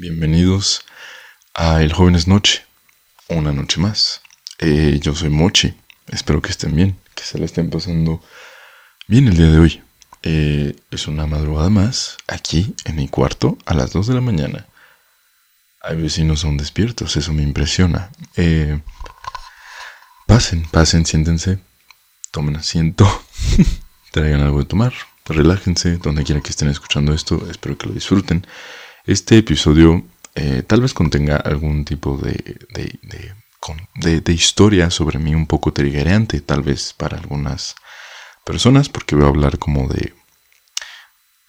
Bienvenidos a El Joven es Noche, una noche más. Eh, yo soy Mochi, espero que estén bien, que se la estén pasando bien el día de hoy. Eh, es una madrugada más aquí en mi cuarto a las 2 de la mañana. Hay vecinos aún despiertos, eso me impresiona. Eh, pasen, pasen, siéntense, tomen asiento, traigan algo de tomar, relájense, donde quiera que estén escuchando esto, espero que lo disfruten. Este episodio eh, tal vez contenga algún tipo de, de, historia sobre mí un poco triggerante, tal vez para algunas personas, porque voy a hablar como de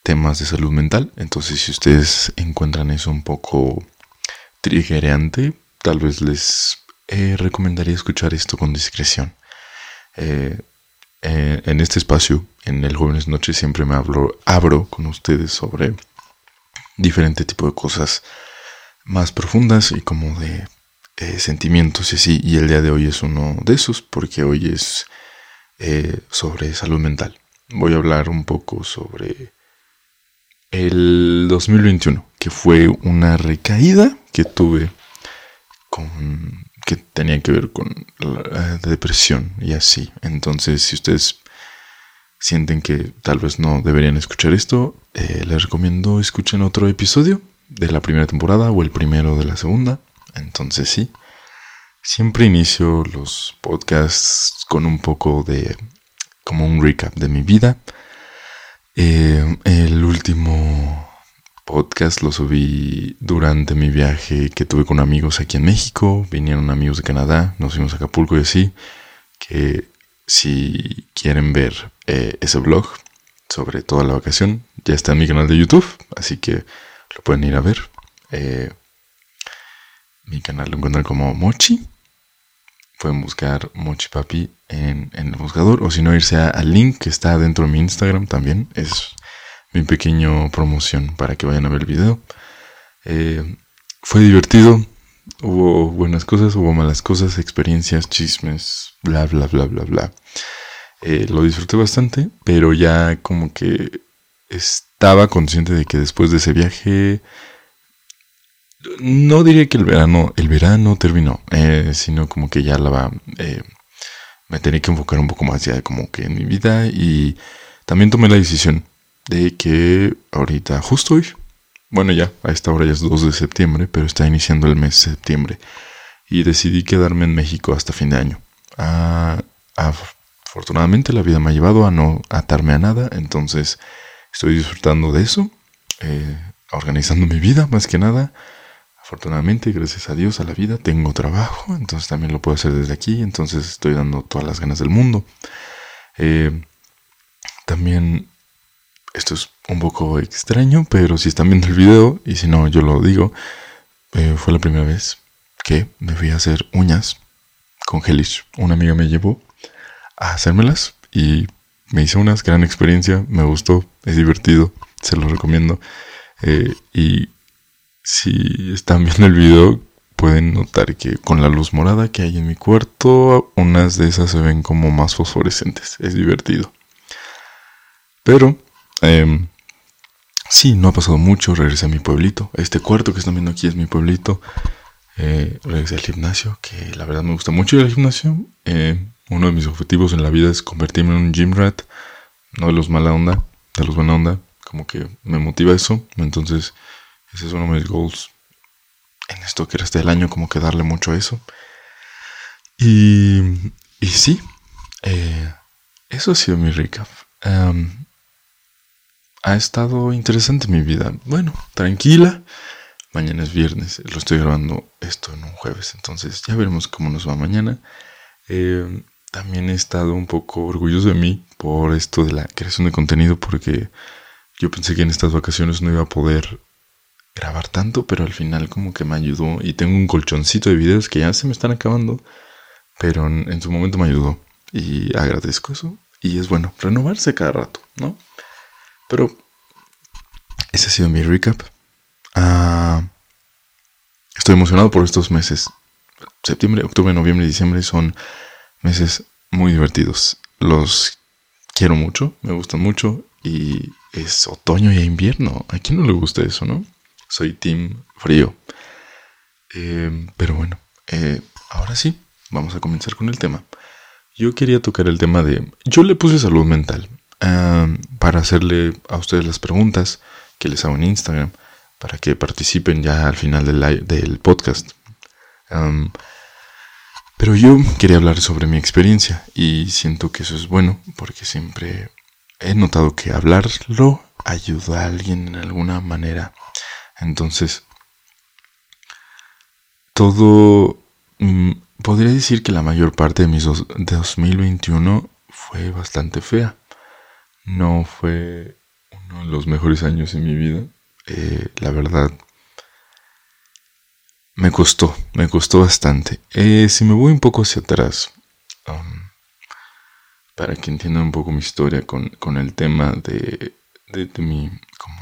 temas de salud mental. Entonces, si ustedes encuentran eso un poco triggerante, tal vez les eh, recomendaría escuchar esto con discreción. Eh, en este espacio, en el Jóvenes Noche, siempre me hablo, abro con ustedes sobre diferente tipo de cosas más profundas y como de eh, sentimientos y así. Y el día de hoy es uno de esos porque hoy es eh, sobre salud mental. Voy a hablar un poco sobre el 2021, que fue una recaída que tuve con que tenía que ver con la depresión y así. Entonces, si ustedes sienten que tal vez no deberían escuchar esto, eh, les recomiendo escuchen otro episodio de la primera temporada o el primero de la segunda. Entonces sí, siempre inicio los podcasts con un poco de como un recap de mi vida. Eh, el último podcast lo subí durante mi viaje que tuve con amigos aquí en México. Vinieron amigos de Canadá, nos fuimos a Acapulco y así. Que si quieren ver eh, ese blog sobre toda la vacación, ya está en mi canal de YouTube, así que lo pueden ir a ver. Eh, mi canal lo encuentran como Mochi. Pueden buscar Mochi Papi en, el buscador o si no irse al link que está dentro de mi Instagram también. Es mi pequeño promoción para que vayan a ver el video. Eh, fue divertido, Hubo buenas cosas, hubo malas cosas, experiencias, chismes, bla, bla, bla, bla, bla. Eh, lo disfruté bastante, pero ya como que estaba consciente de que después de ese viaje, no diría que el verano, el verano terminó, eh, sino como que ya la va, eh, me tenía que enfocar un poco más ya como que en mi vida y también tomé la decisión de que ahorita, justo hoy, bueno, ya, a esta hora ya es 2 de septiembre, pero está iniciando el mes de septiembre. Y decidí quedarme en México hasta fin de año. Ah, afortunadamente la vida me ha llevado a no atarme a nada, entonces estoy disfrutando de eso, eh, organizando mi vida más que nada. Afortunadamente, gracias a Dios, a la vida, tengo trabajo, entonces también lo puedo hacer desde aquí, entonces estoy dando todas las ganas del mundo. Eh, también esto es un poco extraño, pero si están viendo el video, y si no, yo lo digo, eh, fue la primera vez que me fui a hacer uñas con Hellish. Una amiga me llevó a hacérmelas y me hice unas, gran experiencia, me gustó, es divertido, se lo recomiendo. Eh, y si están viendo el video, pueden notar que con la luz morada que hay en mi cuarto, unas de esas se ven como más fosforescentes, es divertido. Pero eh, sí, no ha pasado mucho. Regresé a mi pueblito. Este cuarto que están viendo aquí es mi pueblito. Eh, regresé al gimnasio, que la verdad me gusta mucho ir al gimnasio. Eh, uno de mis objetivos en la vida es convertirme en un gym rat. No de los mala onda, de los buena onda. Como que me motiva eso. Entonces, ese es uno de mis goals en esto que resta del año, como que darle mucho a eso. Y, y sí, eh, eso ha sido mi recap ha estado interesante mi vida. Bueno, tranquila. Mañana es viernes, lo estoy grabando esto en un jueves, entonces ya veremos cómo nos va mañana. Eh, también he estado un poco orgulloso de mí por esto de la creación de contenido, porque yo pensé que en estas vacaciones no iba a poder grabar tanto, pero al final como que me ayudó y tengo un colchoncito de videos que ya se me están acabando, pero en, en su momento me ayudó y agradezco eso. Y es bueno renovarse cada rato, ¿no? Pero ese ha sido mi recap. Ah, estoy emocionado por estos meses. Septiembre, octubre, noviembre y diciembre son meses muy divertidos. Los quiero mucho, me gustan mucho y es otoño y invierno. ¿A quién no le gusta eso, no? soy team frío. Eh, pero bueno, eh, ahora sí, vamos a comenzar con el tema. Yo quería tocar el tema de... Yo le puse salud mental para hacerle a ustedes las preguntas que les hago en Instagram, para que participen ya al final del, podcast. pero yo quería hablar sobre mi experiencia y siento que eso es bueno porque siempre he notado que hablarlo ayuda a alguien en alguna manera. Entonces, todo... Mm, podría decir que la mayor parte de mi 2021 fue bastante fea. No fue uno de los mejores años en mi vida. Eh, la verdad, me costó, me costó bastante. Eh, si me voy un poco hacia atrás, um, para que entiendan un poco mi historia con, el tema de, de, mi como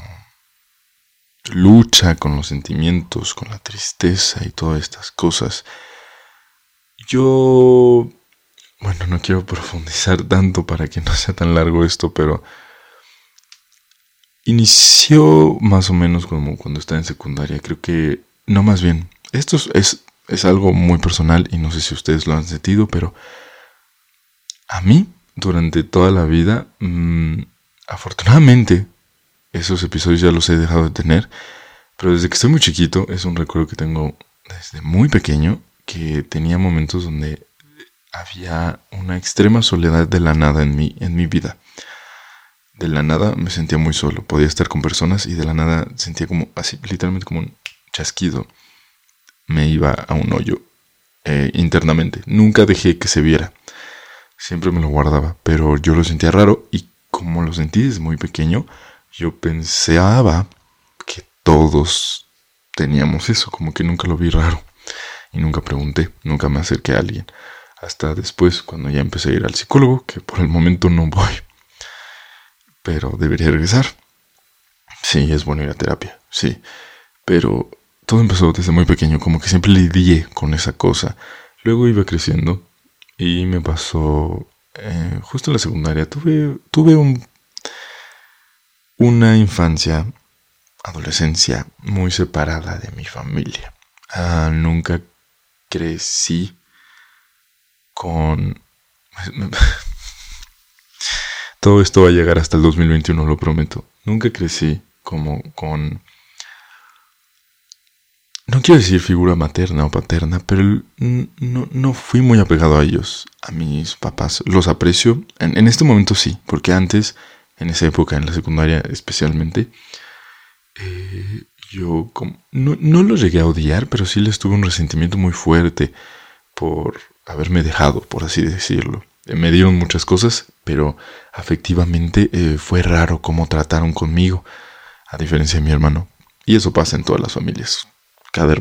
lucha con los sentimientos, con la tristeza y todas estas cosas. Yo, bueno, no quiero profundizar tanto para que no sea tan largo esto, pero inició más o menos como cuando estaba en secundaria. Creo que, no más bien, esto es, es algo muy personal y no sé si ustedes lo han sentido, pero a mí durante toda la vida. Mm, afortunadamente, esos episodios ya los he dejado de tener, pero desde que estoy muy chiquito es un recuerdo que tengo desde muy pequeño, que tenía momentos donde había una extrema soledad de la nada en mi, en mi vida. De la nada me sentía muy solo, podía estar con personas y de la nada sentía como así, literalmente como un chasquido. Me iba a un hoyo eh, internamente. Nunca dejé que se viera siempre me lo guardaba, pero yo lo sentía raro y como lo sentí desde muy pequeño, yo pensaba que todos teníamos eso, como que nunca lo vi raro y nunca pregunté, nunca me acerqué a alguien. Hasta después, cuando ya empecé a ir al psicólogo, que por el momento no voy, pero debería regresar. Sí, es bueno ir a terapia, sí, pero todo empezó desde muy pequeño, como que siempre lidié con esa cosa. Luego iba creciendo y me pasó eh, justo en la secundaria. Tuve, tuve un, una infancia, adolescencia muy separada de mi familia. Ah, nunca crecí con... Todo esto va a llegar hasta el 2021, lo prometo. Nunca crecí como con no quiero decir figura materna o paterna, pero no, no, fui muy apegado a ellos, a mis papás. Los aprecio, en, este momento sí, porque antes, en esa época, en la secundaria especialmente, eh, yo no, no los llegué a odiar, pero sí les tuve un resentimiento muy fuerte por haberme dejado, por así decirlo. Eh, me dieron muchas cosas, pero afectivamente eh, fue raro cómo trataron conmigo, a diferencia de mi hermano. Y eso pasa en todas las familias cada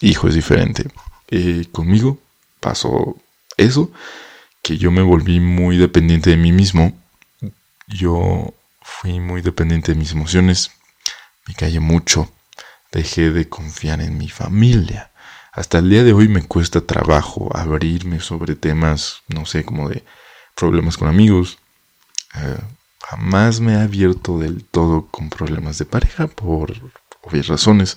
hijo es diferente. Eh, conmigo pasó eso, que yo me volví muy dependiente de mí mismo. Yo fui muy dependiente de mis emociones, me callé mucho, dejé de confiar en mi familia. Hasta el día de hoy me cuesta trabajo abrirme sobre temas, no sé, como de problemas con amigos. Eh, jamás me he abierto del todo con problemas de pareja por obvias razones.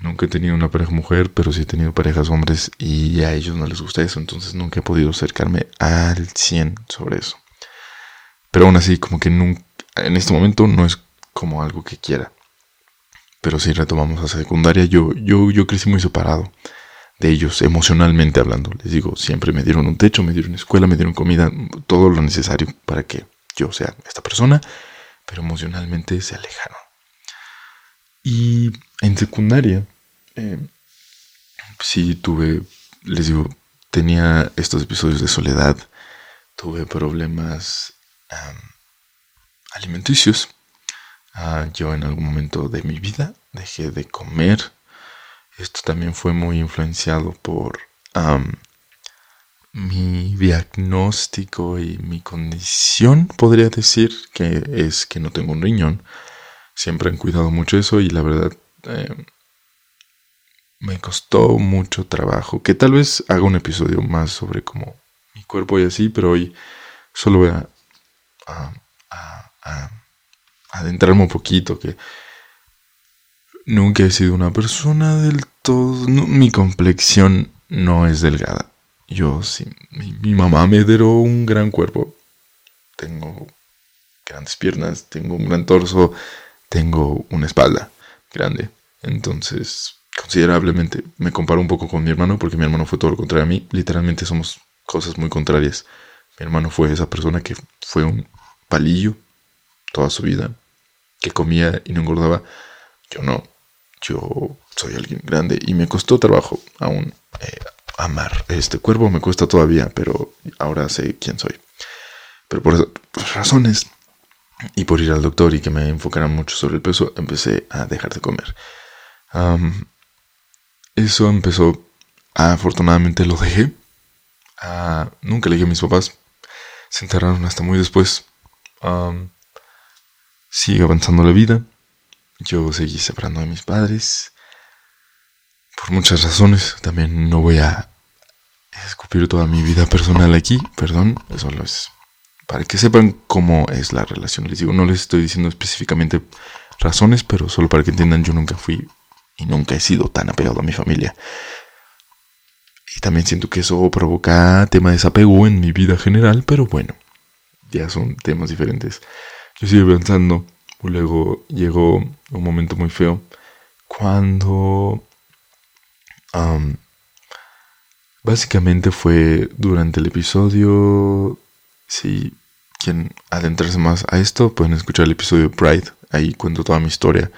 Nunca he tenido una pareja mujer, pero sí he tenido parejas hombres y a ellos no les gusta eso, entonces nunca he podido acercarme al 100 sobre eso. Pero aún así, como que nunca, en este momento no es como algo que quiera. Pero si retomamos a secundaria, yo, yo, yo crecí muy separado de ellos, emocionalmente hablando. Les digo, siempre me dieron un techo, me dieron escuela, me dieron comida, todo lo necesario para que yo sea esta persona, pero emocionalmente se alejaron. Y en secundaria, eh, sí tuve, les digo, tenía estos episodios de soledad, tuve problemas alimenticios. Ah, yo en algún momento de mi vida dejé de comer. Esto también fue muy influenciado por mi diagnóstico y mi condición, podría decir, que es que no tengo un riñón siempre han cuidado mucho eso y la verdad eh, me costó mucho trabajo. Que tal vez haga un episodio más sobre como mi cuerpo y así, pero hoy solo voy a, adentrarme un poquito. Que nunca he sido una persona del todo... mi complexión no es delgada. Yo sí, mi, mamá me dio un gran cuerpo. Tengo grandes piernas, tengo un gran torso, tengo una espalda grande. Entonces, considerablemente me comparo un poco con mi hermano porque mi hermano fue todo lo contrario a mí. Literalmente somos cosas muy contrarias. Mi hermano fue esa persona que fue un palillo toda su vida, que comía y no engordaba. Yo no. Yo soy alguien grande y me costó trabajo aún eh, amar este cuerpo. Me cuesta todavía, pero ahora sé quién soy. Pero por razones y por ir al doctor y que me enfocaran mucho sobre el peso, empecé a dejar de comer. eso empezó, afortunadamente lo dejé. Ah, nunca le dije a mis papás. Se enterraron hasta muy después. Sigue avanzando la vida. Yo seguí separando de mis padres. Por muchas razones. También no voy a escupir toda mi vida personal aquí. Perdón. Eso lo es para que sepan cómo es la relación. Les digo, no les estoy diciendo específicamente razones, pero solo para que entiendan, yo nunca fui y nunca he sido tan apegado a mi familia. Y también siento que eso provoca tema de desapego en mi vida general, pero bueno, ya son temas diferentes. Yo sigo pensando, luego llegó un momento muy feo cuando básicamente fue durante el episodio si quieren adentrarse más a esto, pueden escuchar el episodio de Pride. Ahí cuento toda mi historia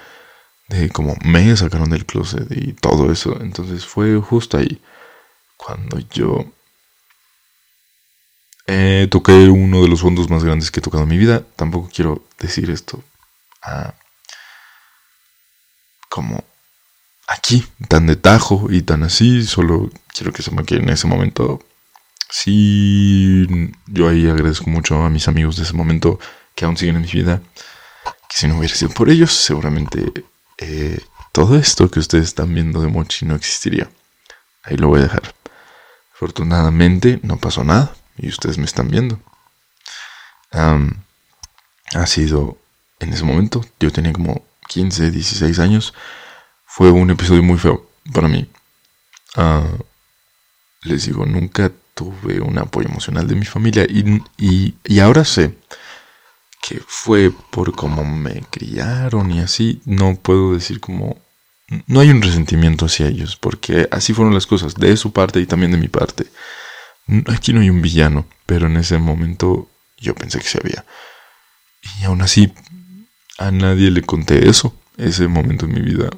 de cómo me sacaron del closet y todo eso. Entonces fue justo ahí cuando yo eh, toqué uno de los fondos más grandes que he tocado en mi vida. Tampoco quiero decir esto como aquí, tan de tajo y tan así. Solo quiero que sepan que en ese momento Sí, yo ahí agradezco mucho a mis amigos de ese momento que aún siguen en mi vida. Que si no hubiera sido por ellos, seguramente eh, todo esto que ustedes están viendo de Mochi no existiría. Ahí lo voy a dejar. Afortunadamente no pasó nada y ustedes me están viendo. ha sido en ese momento, yo tenía como 15, 16 años. Fue un episodio muy feo para mí. Ah, les digo, nunca tuve un apoyo emocional de mi familia y, y, ahora sé que fue por cómo me criaron y así, no puedo decir como... No hay un resentimiento hacia ellos, porque así fueron las cosas, de su parte y también de mi parte. Aquí no hay un villano, pero en ese momento yo pensé que se había. Y aún así, a nadie le conté eso. Ese momento en mi vida,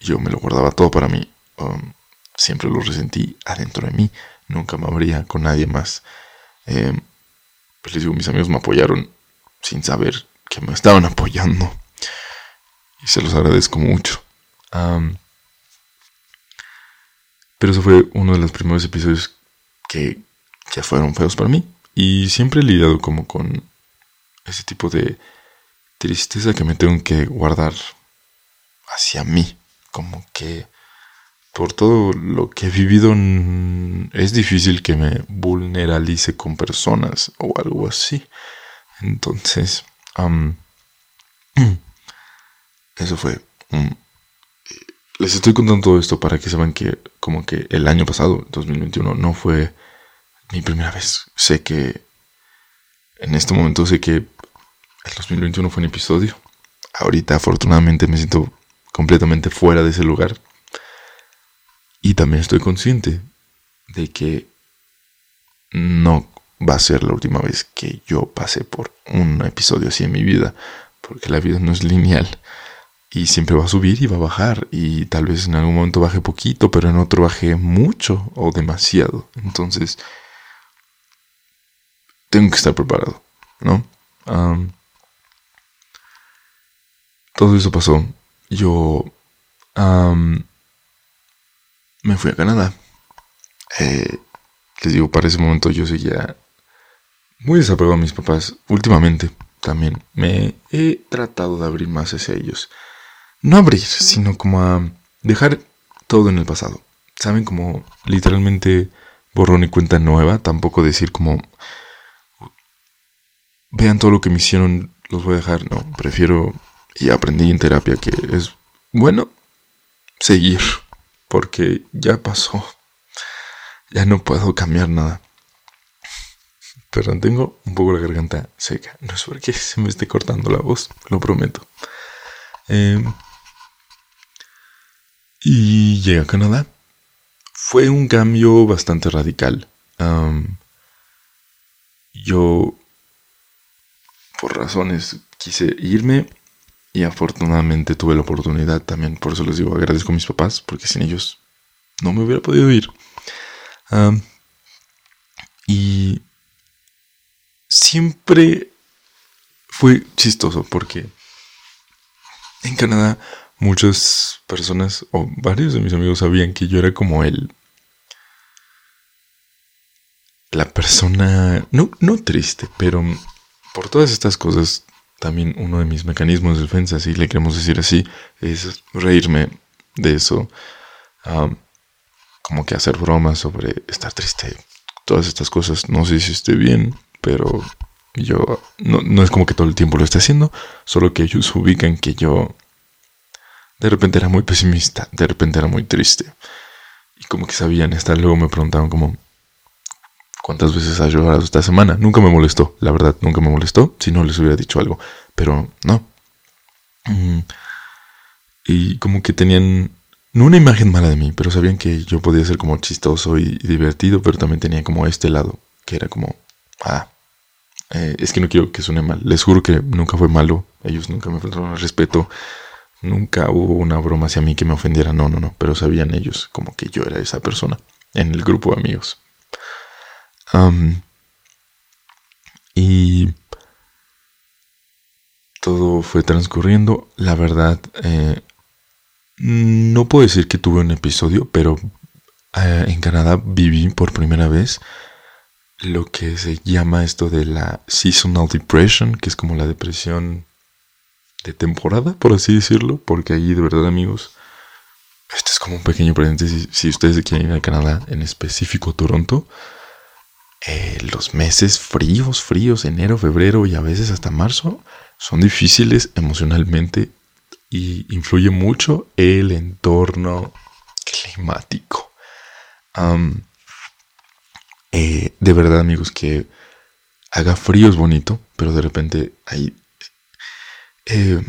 yo me lo guardaba todo para mí. Um, siempre lo resentí adentro de mí nunca me abría con nadie más. Eh, les digo, mis amigos me apoyaron sin saber que me estaban apoyando. Y se los agradezco mucho. pero eso fue uno de los primeros episodios que ya fueron feos para mí. Y siempre he lidiado como con ese tipo de tristeza que me tengo que guardar hacia mí. Como que por todo lo que he vivido, es difícil que me vulneralice con personas o algo así. Entonces, eso fue. les estoy contando todo esto para que sepan que como que el año pasado, 2021, no fue mi primera vez. Sé que en este momento sé que el 2021 fue un episodio. Ahorita afortunadamente me siento completamente fuera de ese lugar y también estoy consciente de que no va a ser la última vez que yo pase por un episodio así en mi vida, porque la vida no es lineal y siempre va a subir y va a bajar y tal vez en algún momento baje poquito, pero en otro baje mucho o demasiado. Entonces, tengo que estar preparado, ¿no? todo eso pasó. Yo me fui a Canadá. Eh, les digo, para ese momento yo seguía muy desapegado a mis papás. Últimamente también me he tratado de abrir más hacia ellos. No abrir, sino como a dejar todo en el pasado. ¿Saben? Como literalmente borrón y cuenta nueva. Tampoco decir como... Vean todo lo que me hicieron, los voy a dejar. No, prefiero... Y aprendí en terapia que es bueno seguir, porque ya pasó, ya no puedo cambiar nada. Pero tengo un poco la garganta seca, no es porque se me esté cortando la voz, lo prometo. Em, y llegué a Canadá. Fue un cambio bastante radical. yo, por razones, quise irme y afortunadamente tuve la oportunidad también. Por eso les digo, agradezco a mis papás, porque sin ellos no me hubiera podido ir. y siempre fue chistoso porque en Canadá muchas personas o varios de mis amigos sabían que yo era como él. La persona, no, no triste, pero por todas estas cosas, también uno de mis mecanismos de defensa, si le queremos decir así, es reírme de eso. como que hacer bromas sobre estar triste, todas estas cosas. No sé si esté bien, pero yo no, no es como que todo el tiempo lo esté haciendo, solo que ellos ubican que yo de repente era muy pesimista, de repente era muy triste. Y como que sabían estar, luego me preguntaban como, ¿cuántas veces has llorado esta semana? Nunca me molestó, la verdad, nunca me molestó, si no les hubiera dicho algo, pero no. Mm. Y como que tenían, no una imagen mala de mí, pero sabían que yo podía ser como chistoso y, divertido, pero también tenía como este lado, que era como, ah, eh, es que no quiero que suene mal, les juro que nunca fue malo, ellos nunca me faltaron el respeto, Nunca hubo una broma hacia mí que me ofendiera, no, no, no, pero sabían ellos como que yo era esa persona en el grupo de amigos. Y todo fue transcurriendo. La verdad, eh, no puedo decir que tuve un episodio, pero eh, en Canadá viví por primera vez lo que se llama esto de la seasonal depression, que es como la depresión de temporada, por así decirlo, porque ahí de verdad amigos, este es como un pequeño paréntesis, si ustedes quieren ir a Canadá, en específico Toronto, eh, los meses fríos, fríos, enero, febrero y a veces hasta marzo, son difíciles emocionalmente y influye mucho el entorno climático. Eh, de verdad amigos que haga frío es bonito, pero de repente hay eh,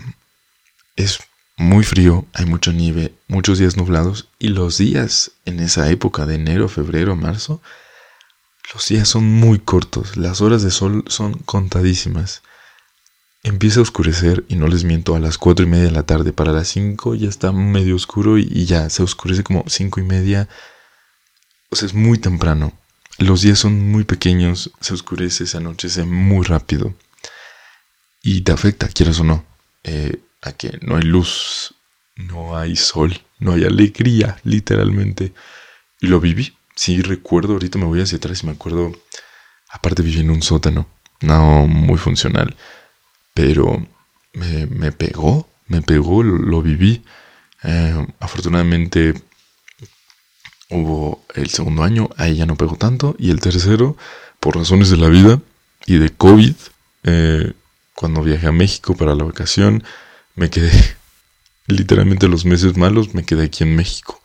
es muy frío, hay mucha nieve, muchos días nublados y los días en esa época de enero, febrero, marzo, los días son muy cortos, las horas de sol son contadísimas. Empieza a oscurecer y no les miento a las cuatro y media de la tarde, para las cinco ya está medio oscuro y, ya se oscurece como cinco y media. O sea, es muy temprano. Los días son muy pequeños, se oscurece, se anochece muy rápido y te afecta, quieras o no, eh, a que no hay luz, no hay sol, no hay alegría, literalmente. Y lo viví. Sí, recuerdo, ahorita me voy hacia atrás y me acuerdo, aparte viví en un sótano, no muy funcional, pero me, pegó, me pegó, lo, viví. Eh, afortunadamente hubo el segundo año, ahí ya no pegó tanto, y el tercero, por razones de la vida y de COVID, eh, cuando viajé a México para la vacación, me quedé literalmente los meses malos, me quedé aquí en México.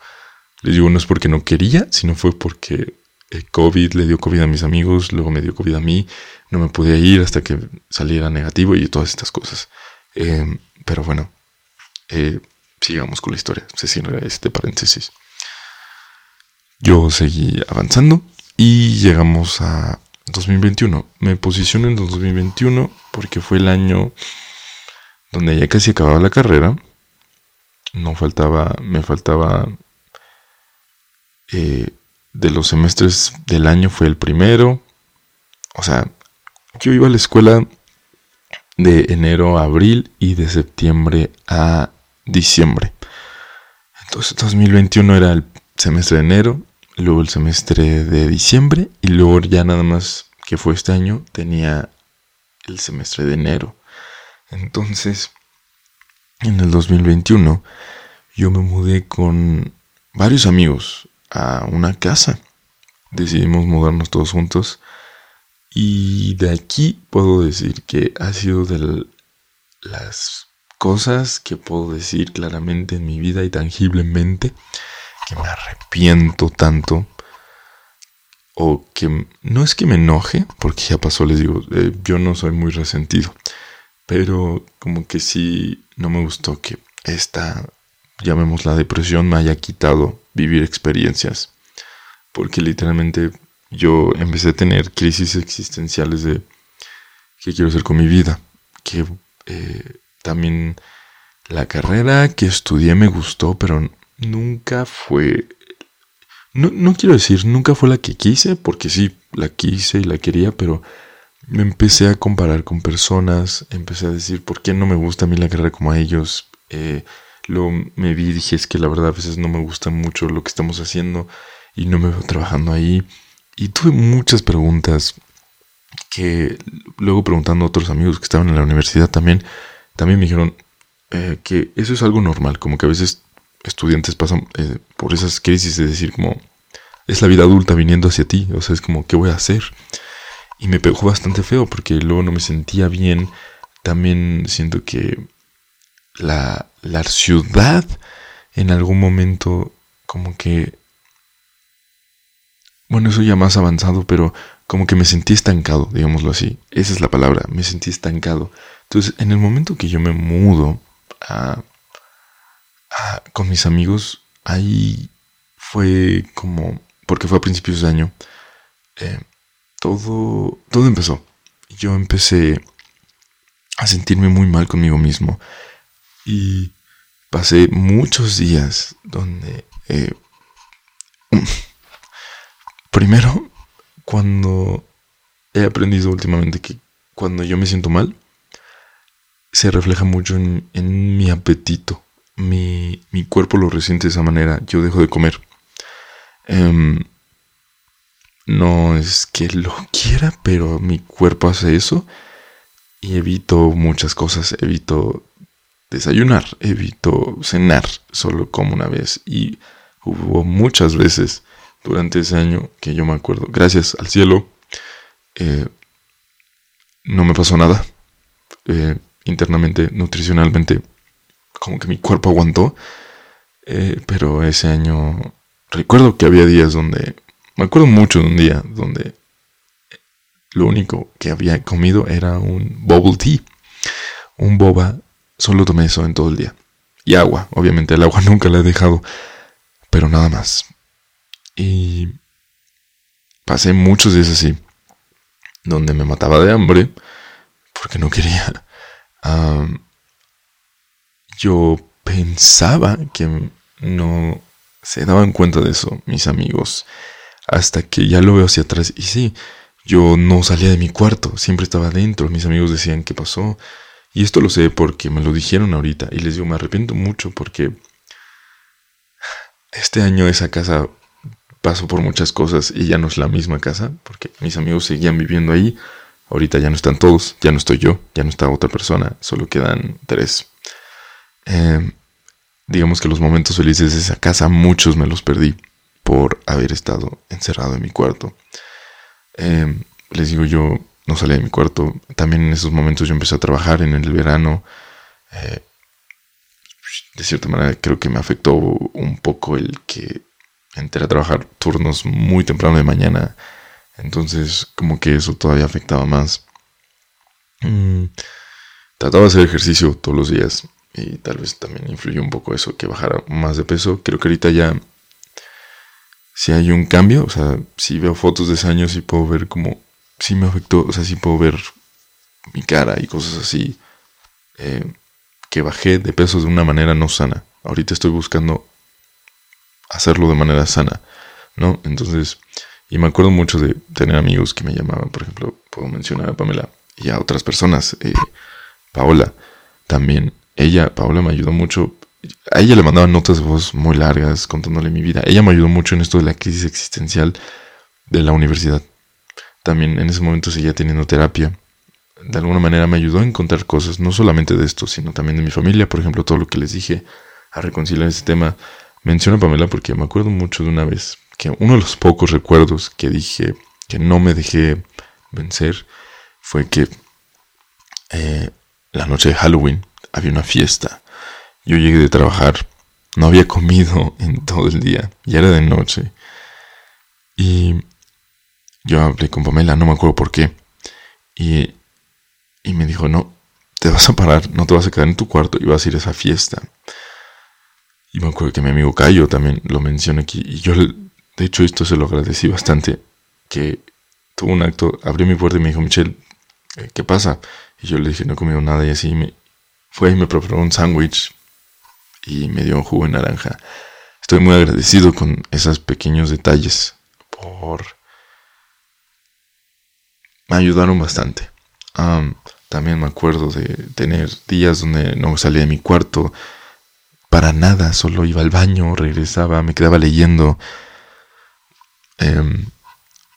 Les digo, no es porque no quería, sino fue porque el COVID le dio COVID a mis amigos, luego me dio COVID a mí, no me podía ir hasta que saliera negativo y todas estas cosas. Eh, pero bueno, eh, sigamos con la historia, se cierra este paréntesis. Yo seguí avanzando y llegamos a 2021. Me posiciono en 2021 porque fue el año donde ya casi acababa la carrera. No faltaba, me faltaba eh, de los semestres del año fue el primero. O sea, yo iba a la escuela de enero a abril y de septiembre a diciembre. Entonces 2021 era el semestre de enero luego el semestre de diciembre y luego ya nada más que fue este año tenía el semestre de enero. Entonces, en el 2021 yo me mudé con varios amigos a una casa. Decidimos mudarnos todos juntos y de aquí puedo decir que ha sido de las cosas que puedo decir claramente en mi vida y tangiblemente que me arrepiento tanto o que no es que me enoje, porque ya pasó, les digo, eh, yo no soy muy resentido, pero como que sí no me gustó que esta, llamémosla depresión, me haya quitado vivir experiencias, porque literalmente yo empecé a tener crisis existenciales de qué quiero hacer con mi vida, que eh, también la carrera que estudié me gustó, pero nunca fue no, quiero decir, nunca fue la que quise, porque sí, la quise y la quería, pero me empecé a comparar con personas, empecé a decir, ¿por qué no me gusta a mí la carrera como a ellos? Eh, luego me vi y dije, es que la verdad a veces no me gusta mucho lo que estamos haciendo y no me veo trabajando ahí. Y tuve muchas preguntas que luego preguntando a otros amigos que estaban en la universidad también, también me dijeron eh, que eso es algo normal, como que a veces estudiantes pasan eh, por esas crisis de decir como, es la vida adulta viniendo hacia ti, o sea, es como, ¿qué voy a hacer? Y me pegó bastante feo porque luego no me sentía bien. También siento que la, la ciudad en algún momento como que... Bueno, eso ya más avanzado, pero como que me sentí estancado, digámoslo así. Esa es la palabra, me sentí estancado. Entonces, en el momento que yo me mudo a, con mis amigos, ahí fue como porque fue a principios de año, eh, todo, todo empezó. Yo empecé a sentirme muy mal conmigo mismo y pasé muchos días donde... Eh, primero, cuando he aprendido últimamente que cuando yo me siento mal, se refleja mucho en, mi apetito. Mi, mi, cuerpo lo resiente de esa manera. Yo dejo de comer. Em, no es que lo quiera, pero mi cuerpo hace eso y evito muchas cosas. Evito desayunar, evito cenar, solo como una vez. Y hubo muchas veces durante ese año que yo me acuerdo, gracias al cielo, eh, no me pasó nada. Eh, internamente, nutricionalmente, como que mi cuerpo aguantó. Eh, pero ese año recuerdo que había días donde, me acuerdo mucho de un día donde lo único que había comido era un bubble tea, un boba, solo tomé eso en todo el día. Y agua, obviamente el agua nunca la he dejado, pero nada más. Y pasé muchos días así, donde me mataba de hambre, porque no quería. yo pensaba que no se daban cuenta de eso, mis amigos, hasta que ya lo veo hacia atrás. Y sí, yo no salía de mi cuarto, siempre estaba adentro. Mis amigos decían, ¿qué pasó? Y esto lo sé porque me lo dijeron ahorita. Y les digo, me arrepiento mucho porque este año esa casa pasó por muchas cosas y ya no es la misma casa, porque mis amigos seguían viviendo ahí. Ahorita ya no están todos, ya no estoy yo, ya no está otra persona, solo quedan tres. Eh, digamos que los momentos felices de esa casa, muchos me los perdí por haber estado encerrado en mi cuarto. Em, les digo, yo no salía de mi cuarto. También en esos momentos yo empecé a trabajar en el verano. Eh, de cierta manera creo que me afectó un poco el que entré a trabajar turnos muy temprano de mañana. Entonces como que eso todavía afectaba más. Mm, trataba de hacer ejercicio todos los días y tal vez también influyó un poco eso, que bajara más de peso. Creo que ahorita ya si hay un cambio, o sea, si veo fotos de ese año, sí puedo ver como, sí me afectó, o sea, sí puedo ver mi cara y cosas así, eh, que bajé de peso de una manera no sana. Ahorita estoy buscando hacerlo de manera sana, ¿no? Entonces, y me acuerdo mucho de tener amigos que me llamaban, por ejemplo, puedo mencionar a Pamela y a otras personas, eh, Paola también, ella, Paola, me ayudó mucho. A ella le mandaba notas de voz muy largas contándole mi vida. Ella me ayudó mucho en esto de la crisis existencial de la universidad. También en ese momento seguía teniendo terapia. De alguna manera me ayudó a encontrar cosas, no solamente de esto, sino también de mi familia. Por ejemplo, todo lo que les dije a reconciliar ese tema. Menciona Pamela porque me acuerdo mucho de una vez que uno de los pocos recuerdos que dije que no me dejé vencer fue que eh, la noche de Halloween había una fiesta. Yo llegué de trabajar, no había comido en todo el día, ya era de noche. Y yo hablé con Pamela, no me acuerdo por qué. Y, y me dijo, no, te vas a parar, no te vas a quedar en tu cuarto y vas a ir a esa fiesta. Y me acuerdo que mi amigo Cayo también lo menciona aquí. Y yo, de hecho, esto se lo agradecí bastante. Que tuvo un acto, abrió mi puerta y me dijo, Michelle, eh, ¿qué pasa? Y yo le dije, no he comido nada. Y así me fue y me preparó un sándwich y me dio un jugo de naranja. Estoy muy agradecido con esos pequeños detalles por... Me ayudaron bastante. también me acuerdo de tener días donde no salía de mi cuarto para nada, solo iba al baño, regresaba, me quedaba leyendo. Em,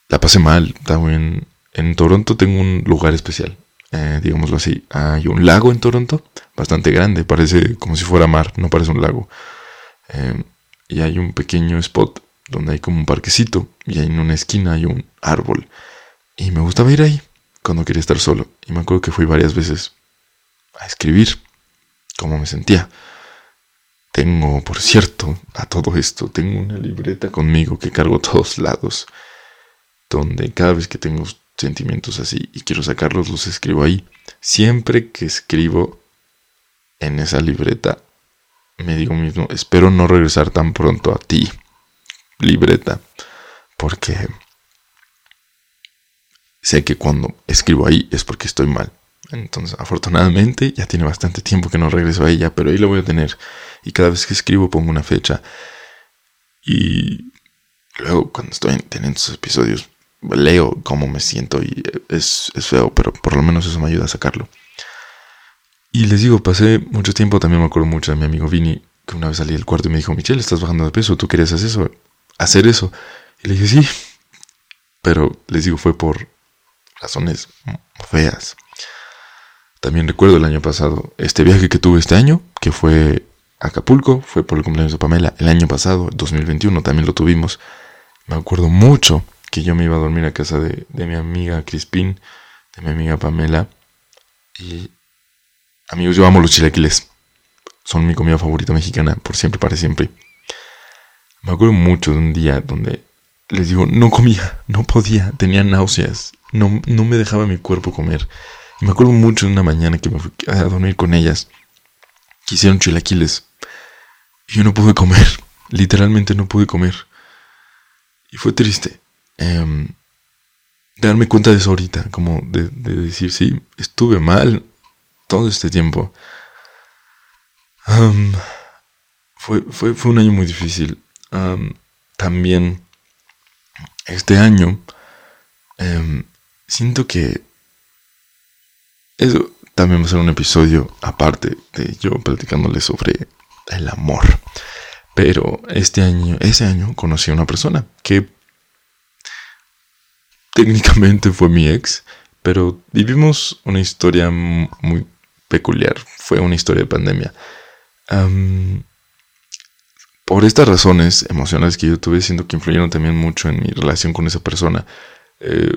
la pasé mal, en, en Toronto tengo un lugar especial, eh, digámoslo así. Hay un lago en Toronto, bastante grande, parece como si fuera mar, no parece un lago. Em, y hay un pequeño spot donde hay como un parquecito y en una esquina hay un árbol. Y me gustaba ir ahí cuando quería estar solo. Y me acuerdo que fui varias veces a escribir cómo me sentía. Tengo, por cierto, a todo esto, tengo una libreta conmigo que cargo todos lados, donde cada vez que tengo sentimientos así y quiero sacarlos, los escribo ahí. Siempre que escribo en esa libreta, me digo mismo, espero no regresar tan pronto a ti, libreta, porque sé que cuando escribo ahí es porque estoy mal. Entonces, afortunadamente, ya tiene bastante tiempo que no regreso a ella, pero ahí lo voy a tener. Y cada vez que escribo pongo una fecha. Y luego, cuando estoy teniendo esos episodios, leo cómo me siento y es, es feo, pero por lo menos eso me ayuda a sacarlo. Y les digo, pasé mucho tiempo, también me acuerdo mucho de mi amigo Vini, que una vez salí del cuarto y me dijo, Michelle, estás bajando de peso, ¿tú querías hacer eso? Hacer eso. Y le dije, sí. Pero les digo, fue por razones feas. También recuerdo el año pasado, este viaje que tuve este año, que fue a Acapulco, fue por el cumpleaños de Pamela. El año pasado, 2021, también lo tuvimos. Me acuerdo mucho que yo me iba a dormir a casa de, mi amiga Crispín, de mi amiga Pamela. Y amigos, yo amo los chilaquiles. Son mi comida favorita mexicana, por siempre, para siempre. Me acuerdo mucho de un día donde les digo, no comía, no podía, tenía náuseas, no, no me dejaba mi cuerpo comer me acuerdo mucho de una mañana que me fui a dormir con ellas. Quisieron chilaquiles. Y yo no pude comer. Literalmente no pude comer. Y fue triste. Eh, darme cuenta de eso ahorita. Como de, decir, sí, estuve mal todo este tiempo. fue, fue, fue, un año muy difícil. también este año em, siento que eso también va a ser un episodio aparte de yo platicándole sobre el amor. Pero este año, ese año conocí a una persona que técnicamente fue mi ex, pero vivimos una historia muy peculiar. Fue una historia de pandemia. por estas razones emocionales que yo tuve, siento que influyeron también mucho en mi relación con esa persona, eh,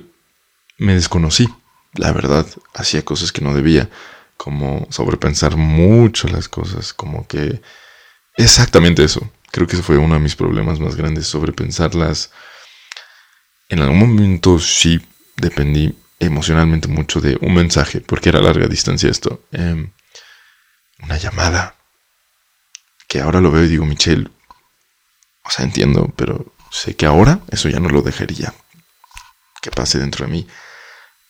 me desconocí la verdad, hacía cosas que no debía, como sobrepensar mucho las cosas, como que exactamente eso. Creo que ese fue uno de mis problemas más grandes, sobrepensarlas. En algún momento sí dependí emocionalmente mucho de un mensaje, porque era larga distancia esto. Em, una llamada. Que ahora lo veo y digo, Michelle, o sea, entiendo, pero sé que ahora eso ya no lo dejaría que pase dentro de mí.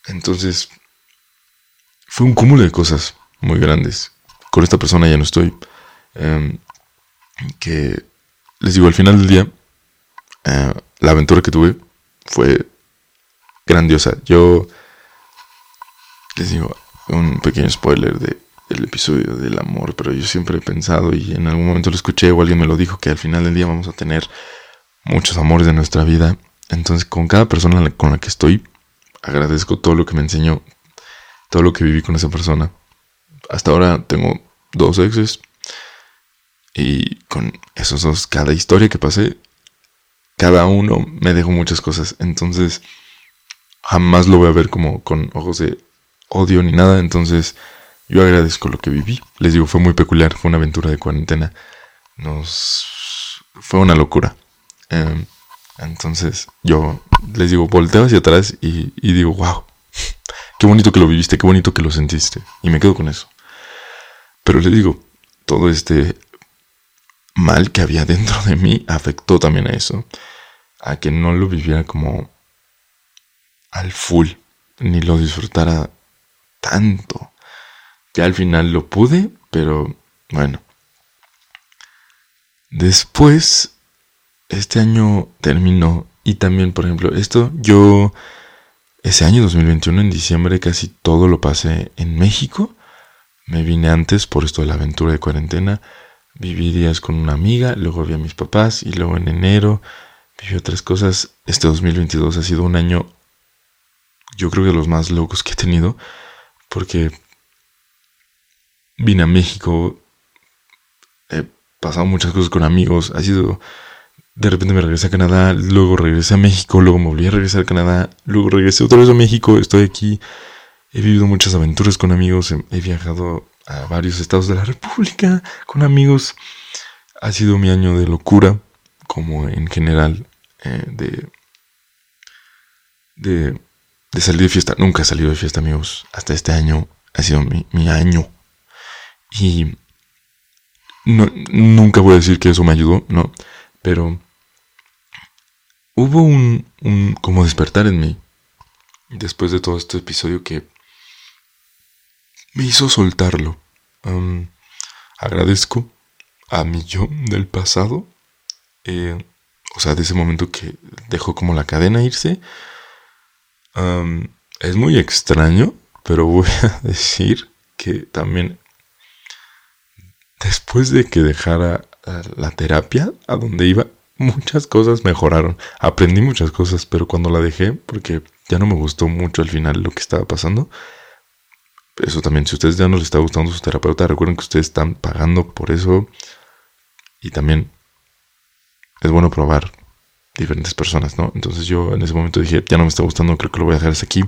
Entonces, fue un cúmulo de cosas muy grandes. Con esta persona ya no estoy. Em, que, les digo, al final del día, eh, la aventura que tuve fue grandiosa. Yo, les digo, un pequeño spoiler de, del episodio del amor, pero yo siempre he pensado y en algún momento lo escuché o alguien me lo dijo que al final del día vamos a tener muchos amores de nuestra vida. Entonces, con cada persona con la que estoy, agradezco todo lo que me enseñó, todo lo que viví con esa persona. Hasta ahora tengo dos exes y con esos dos, cada historia que pasé, cada uno me dejó muchas cosas. Entonces, jamás lo voy a ver como con ojos de odio ni nada. Entonces, yo agradezco lo que viví. Les digo, fue muy peculiar, fue una aventura de cuarentena. Nos... fue una locura. Em, entonces yo les digo, volteo hacia atrás y, y digo, wow, qué bonito que lo viviste, qué bonito que lo sentiste. Y me quedo con eso. Pero les digo, todo este mal que había dentro de mí afectó también a eso. A que no lo viviera como al full, ni lo disfrutara tanto. Ya al final lo pude, pero bueno. Después, este año terminó y también, por ejemplo, esto yo, ese año 2021, en diciembre, casi todo lo pasé en México. Me vine antes por esto de la aventura de cuarentena. Viví días con una amiga, luego vi a mis papás y luego en enero viví otras cosas. Este 2022 ha sido un año, yo creo que de los más locos que he tenido, porque vine a México, he pasado muchas cosas con amigos, ha sido... De repente me regresé a Canadá, luego regresé a México, luego me volví a regresar a Canadá, luego regresé otra vez a México, estoy aquí, he vivido muchas aventuras con amigos, he viajado a varios estados de la República con amigos. Ha sido mi año de locura, como en general, eh, de, de, salir de fiesta. Nunca he salido de fiesta, amigos. Hasta este año ha sido mi, mi año. Y no, nunca voy a decir que eso me ayudó, no. Pero hubo un, un como despertar en mí después de todo este episodio que me hizo soltarlo. agradezco a mi yo del pasado, eh, o sea, de ese momento que dejó como la cadena irse. es muy extraño, pero voy a decir que también después de que dejara la terapia a donde iba, muchas cosas mejoraron. Aprendí muchas cosas, pero cuando la dejé, porque ya no me gustó mucho al final lo que estaba pasando, eso también, si a ustedes ya no les está gustando su terapeuta, recuerden que ustedes están pagando por eso. Y también es bueno probar diferentes personas, ¿no? Entonces yo en ese momento dije, ya no me está gustando, creo que lo voy a dejar hasta aquí.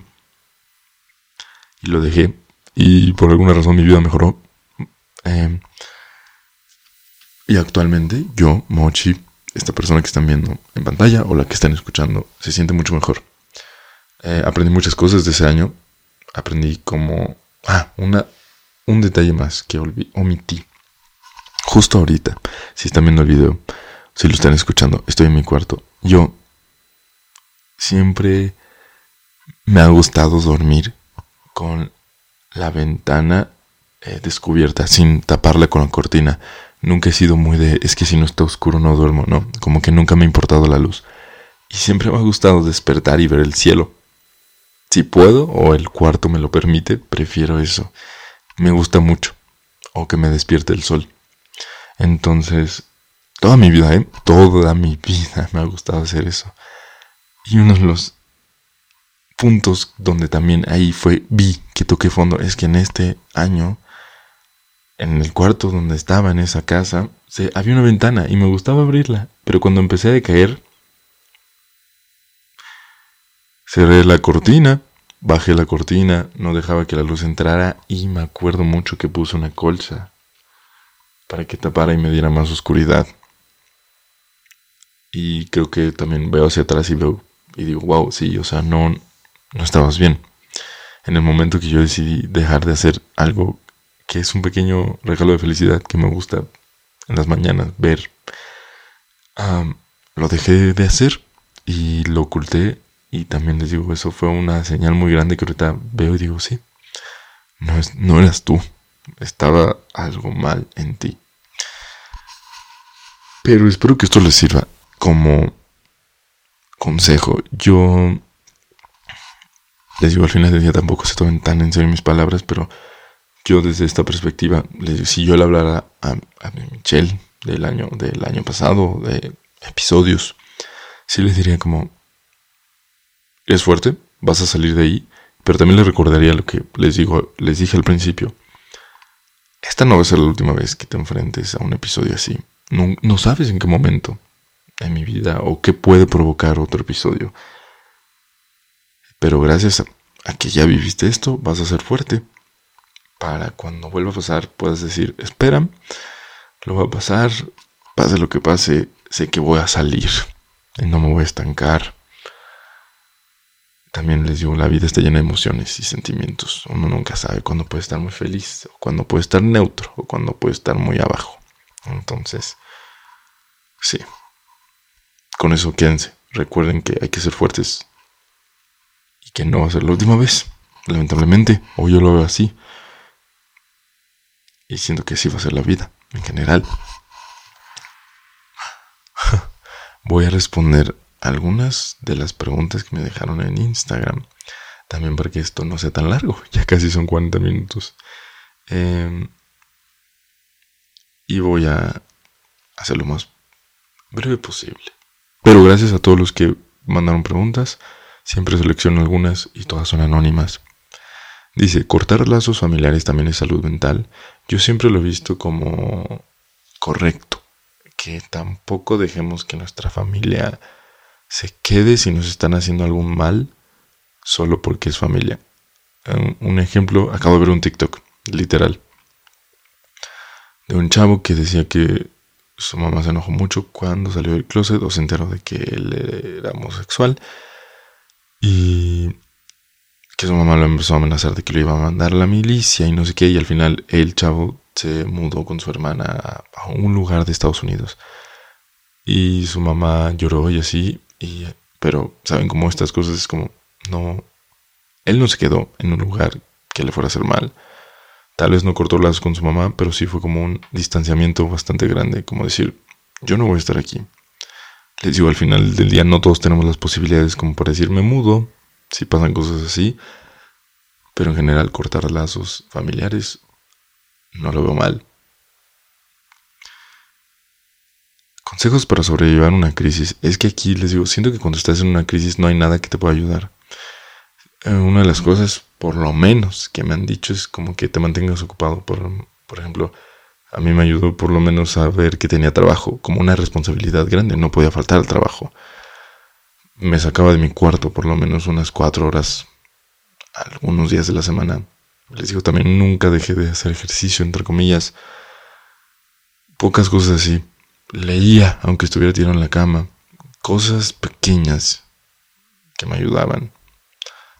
Y lo dejé. Y por alguna razón mi vida mejoró. Em, y actualmente yo, Mochi, esta persona que están viendo en pantalla o la que están escuchando, se siente mucho mejor. Eh, aprendí muchas cosas de ese año. Aprendí cómo Ah, una, un detalle más que omití. Justo ahorita, si están viendo el video, si lo están escuchando, estoy en mi cuarto. Yo siempre me ha gustado dormir con la ventana eh, descubierta, sin taparla con la cortina. Nunca he sido muy de, es que si no está oscuro no duermo, no, como que nunca me ha importado la luz. Y siempre me ha gustado despertar y ver el cielo. Si puedo o el cuarto me lo permite, prefiero eso. Me gusta mucho. O que me despierte el sol. Entonces, toda mi vida, ¿eh? Toda mi vida me ha gustado hacer eso. Y uno de los puntos donde también ahí fue, vi que toqué fondo, es que en este año, en el cuarto donde estaba, en esa casa, se, había una ventana y me gustaba abrirla. Pero cuando empecé a decaer, cerré la cortina Bajé la cortina, no dejaba que la luz entrara y me acuerdo mucho que puse una colcha para que tapara y me diera más oscuridad. Y creo que también veo hacia atrás y veo y digo, wow, sí, o sea, no, no estabas bien. En el momento que yo decidí dejar de hacer algo que es un pequeño regalo de felicidad que me gusta en las mañanas ver, lo dejé de hacer y lo oculté y también les digo, eso fue una señal muy grande que ahorita veo y digo, sí, no, es, no eras tú, estaba algo mal en ti. Pero espero que esto les sirva como consejo. Yo les digo, al final del día tampoco se tomen tan en serio mis palabras, pero yo desde esta perspectiva, si yo le hablara a, Michelle del año, del año pasado, de episodios, sí les diría como, es fuerte, vas a salir de ahí, pero también les recordaría lo que les digo, les dije al principio. Esta no va a ser la última vez que te enfrentes a un episodio así. No, sabes en qué momento en mi vida o qué puede provocar otro episodio. Pero gracias a, que ya viviste esto, vas a ser fuerte. Para cuando vuelva a pasar puedas decir, espera, lo va a pasar, pase lo que pase, sé que voy a salir y no me voy a estancar. También les digo, la vida está llena de emociones y sentimientos. Uno nunca sabe cuándo puede estar muy feliz, o cuándo puede estar neutro, o cuándo puede estar muy abajo. Entonces, sí. Con eso quédense. Recuerden que hay que ser fuertes y que no va a ser la última vez, lamentablemente, o yo lo veo así. Y siento que sí va a ser la vida, en general. Voy a responder algunas de las preguntas que me dejaron en Instagram. También para que esto no sea tan largo. Ya casi son 40 minutos. Em, y voy a hacer lo más breve posible. Pero gracias a todos los que mandaron preguntas. Siempre selecciono algunas y todas son anónimas. Dice, cortar lazos familiares también es salud mental. Yo siempre lo he visto como correcto. Que tampoco dejemos que nuestra familia se quede si nos están haciendo algún mal solo porque es familia. Un ejemplo, acabo de ver un TikTok, literal, de un chavo que decía que su mamá se enojó mucho cuando salió del closet o se enteró de que él era homosexual y que su mamá lo empezó a amenazar de que lo iba a mandar a la milicia y no sé qué y al final el chavo se mudó con su hermana a un lugar de Estados Unidos. Y su mamá lloró y así y pero saben cómo estas cosas es como no él no se quedó en un lugar que le fuera a hacer mal. Tal vez no cortó lazos con su mamá, pero sí fue como un distanciamiento bastante grande, como decir, yo no voy a estar aquí. Les digo, al final del día no todos tenemos las posibilidades como para decir, me mudo, si pasan cosas así, pero en general cortar lazos familiares no lo veo mal. Consejos para sobrellevar una crisis. Es que aquí les digo, siento que cuando estás en una crisis no hay nada que te pueda ayudar. Eh, una de las cosas, por lo menos, que me han dicho es como que te mantengas ocupado. Por, por ejemplo, a mí me ayudó por lo menos a ver que tenía trabajo, como una responsabilidad grande, no podía faltar al trabajo. Me sacaba de mi cuarto por lo menos unas cuatro horas, algunos días de la semana. Les digo, también nunca dejé de hacer ejercicio, entre comillas. Pocas cosas así. Leía, aunque estuviera tirado en la cama. Cosas pequeñas que me ayudaban.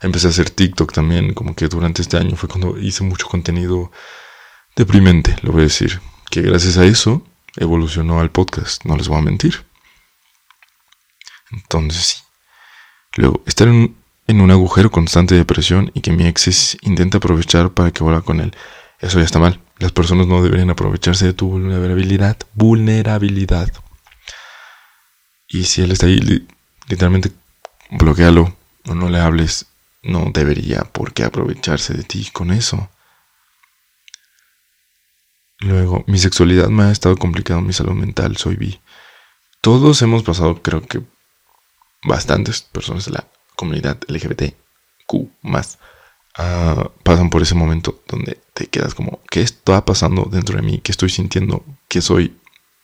Empecé a hacer TikTok también, como que durante este año fue cuando hice mucho contenido deprimente, lo voy a decir. Que gracias a eso evolucionó al podcast, no les voy a mentir. Entonces sí. Luego, estar en, un agujero constante de depresión y que mi ex intenta aprovechar para que vuelva con él. Eso ya está mal. Las personas no deberían aprovecharse de tu vulnerabilidad. Vulnerabilidad. Y si él está ahí, literalmente bloquealo o no le hables no debería por qué aprovecharse de ti con eso. Luego, mi sexualidad me ha estado complicando mi salud mental, soy bi. Todos hemos pasado, creo que bastantes personas de la comunidad LGBTQ más ah, pasan por ese momento donde te quedas como, ¿qué está pasando dentro de mí? ¿Qué estoy sintiendo? ¿Qué soy?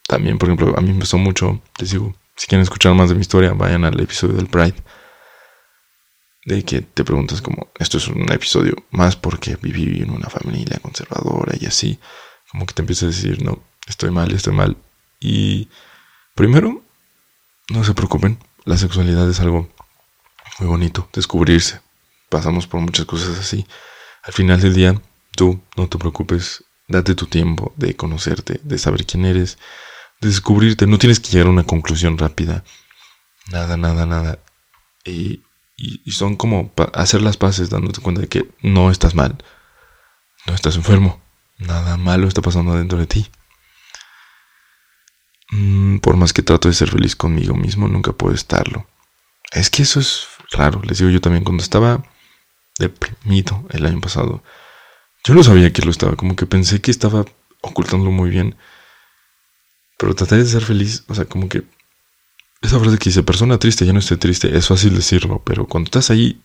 También, por ejemplo, a mí me pasó mucho, les digo, si quieren escuchar más de mi historia, vayan al episodio del Pride de que te preguntas como, esto es un episodio más porque viví en una familia conservadora y así, como que te empiezas a decir, no, estoy mal, estoy mal. Y primero, no se preocupen, la sexualidad es algo muy bonito, descubrirse. Pasamos por muchas cosas así. Al final del día, tú no te preocupes, date tu tiempo de conocerte, de saber quién eres, de descubrirte. No tienes que llegar a una conclusión rápida. Nada, nada, nada. Y y, son como hacer las paces dándote cuenta de que no estás mal, no estás enfermo, nada malo está pasando dentro de ti. Mm, por más que trato de ser feliz conmigo mismo, nunca puedo estarlo. Es que eso es raro, les digo yo también, cuando estaba deprimido el año pasado, yo no sabía que lo estaba, como que pensé que estaba ocultándolo muy bien, pero traté de ser feliz, o sea, como que esa frase que dice, persona triste, ya no esté triste, es fácil decirlo, pero cuando estás ahí,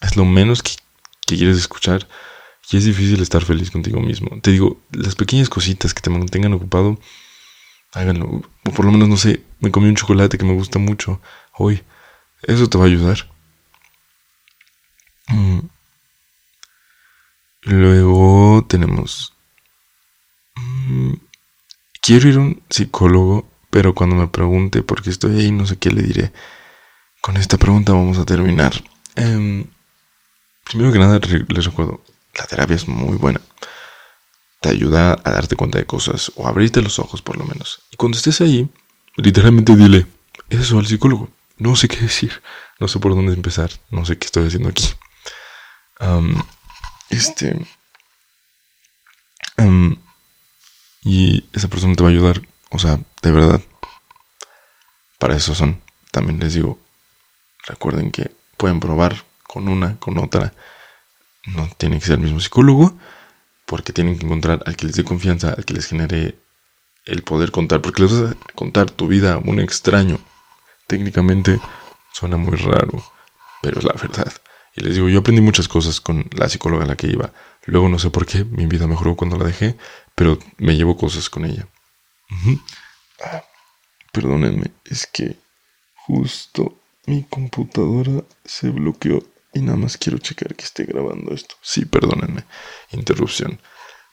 es lo menos que, quieres escuchar y es difícil estar feliz contigo mismo. Te digo, las pequeñas cositas que te mantengan ocupado, háganlo. O por lo menos, no sé, me comí un chocolate que me gusta mucho hoy. Eso te va a ayudar. Mm. Luego tenemos... Mm, quiero ir a un psicólogo, pero cuando me pregunte por qué estoy ahí, no sé qué le diré. Con esta pregunta vamos a terminar. Em, primero que nada, les recuerdo, la terapia es muy buena. Te ayuda a darte cuenta de cosas o abrirte los ojos por lo menos. Y cuando estés ahí, literalmente dile eso al psicólogo. No sé qué decir, no sé por dónde empezar, no sé qué estoy haciendo aquí. este... y esa persona te va a ayudar, o sea, de verdad. Para eso son. También les digo, recuerden que pueden probar con una, con otra. No tiene que ser el mismo psicólogo, porque tienen que encontrar al que les dé confianza, al que les genere el poder contar, porque les vas a contar tu vida a un extraño. Técnicamente suena muy raro, pero es la verdad. Y les digo, yo aprendí muchas cosas con la psicóloga a la que iba. Luego no sé por qué, mi vida mejoró cuando la dejé, pero me llevo cosas con ella. Ah, perdónenme, es que justo mi computadora se bloqueó y nada más quiero checar que esté grabando esto. Sí, perdónenme, interrupción.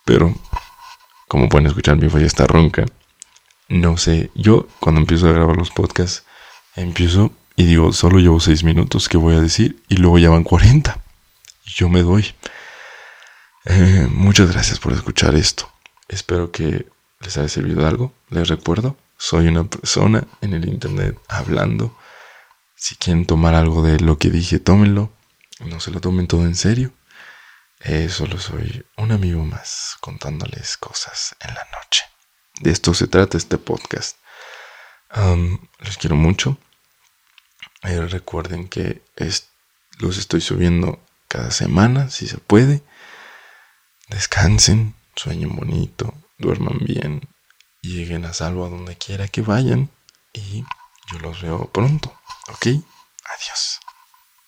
Pero, como pueden escuchar, mi falla está ronca. No sé, yo cuando empiezo a grabar los podcasts, empiezo y digo, solo llevo 6 minutos que voy a decir y luego ya van 40. Y yo me doy. Eh, muchas gracias por escuchar esto. Espero que les haya servido algo. Les recuerdo, soy una persona en el internet hablando. Si quieren tomar algo de lo que dije, tómenlo. No se lo tomen todo en serio. Eh, solo soy un amigo más contándoles cosas en la noche. De esto se trata este podcast. les quiero mucho. Eh, recuerden que los estoy subiendo cada semana, si se puede. Descansen, sueñen bonito, duerman bien, lleguen a salvo a donde quiera que vayan y yo los veo pronto, ¿ok? Adiós.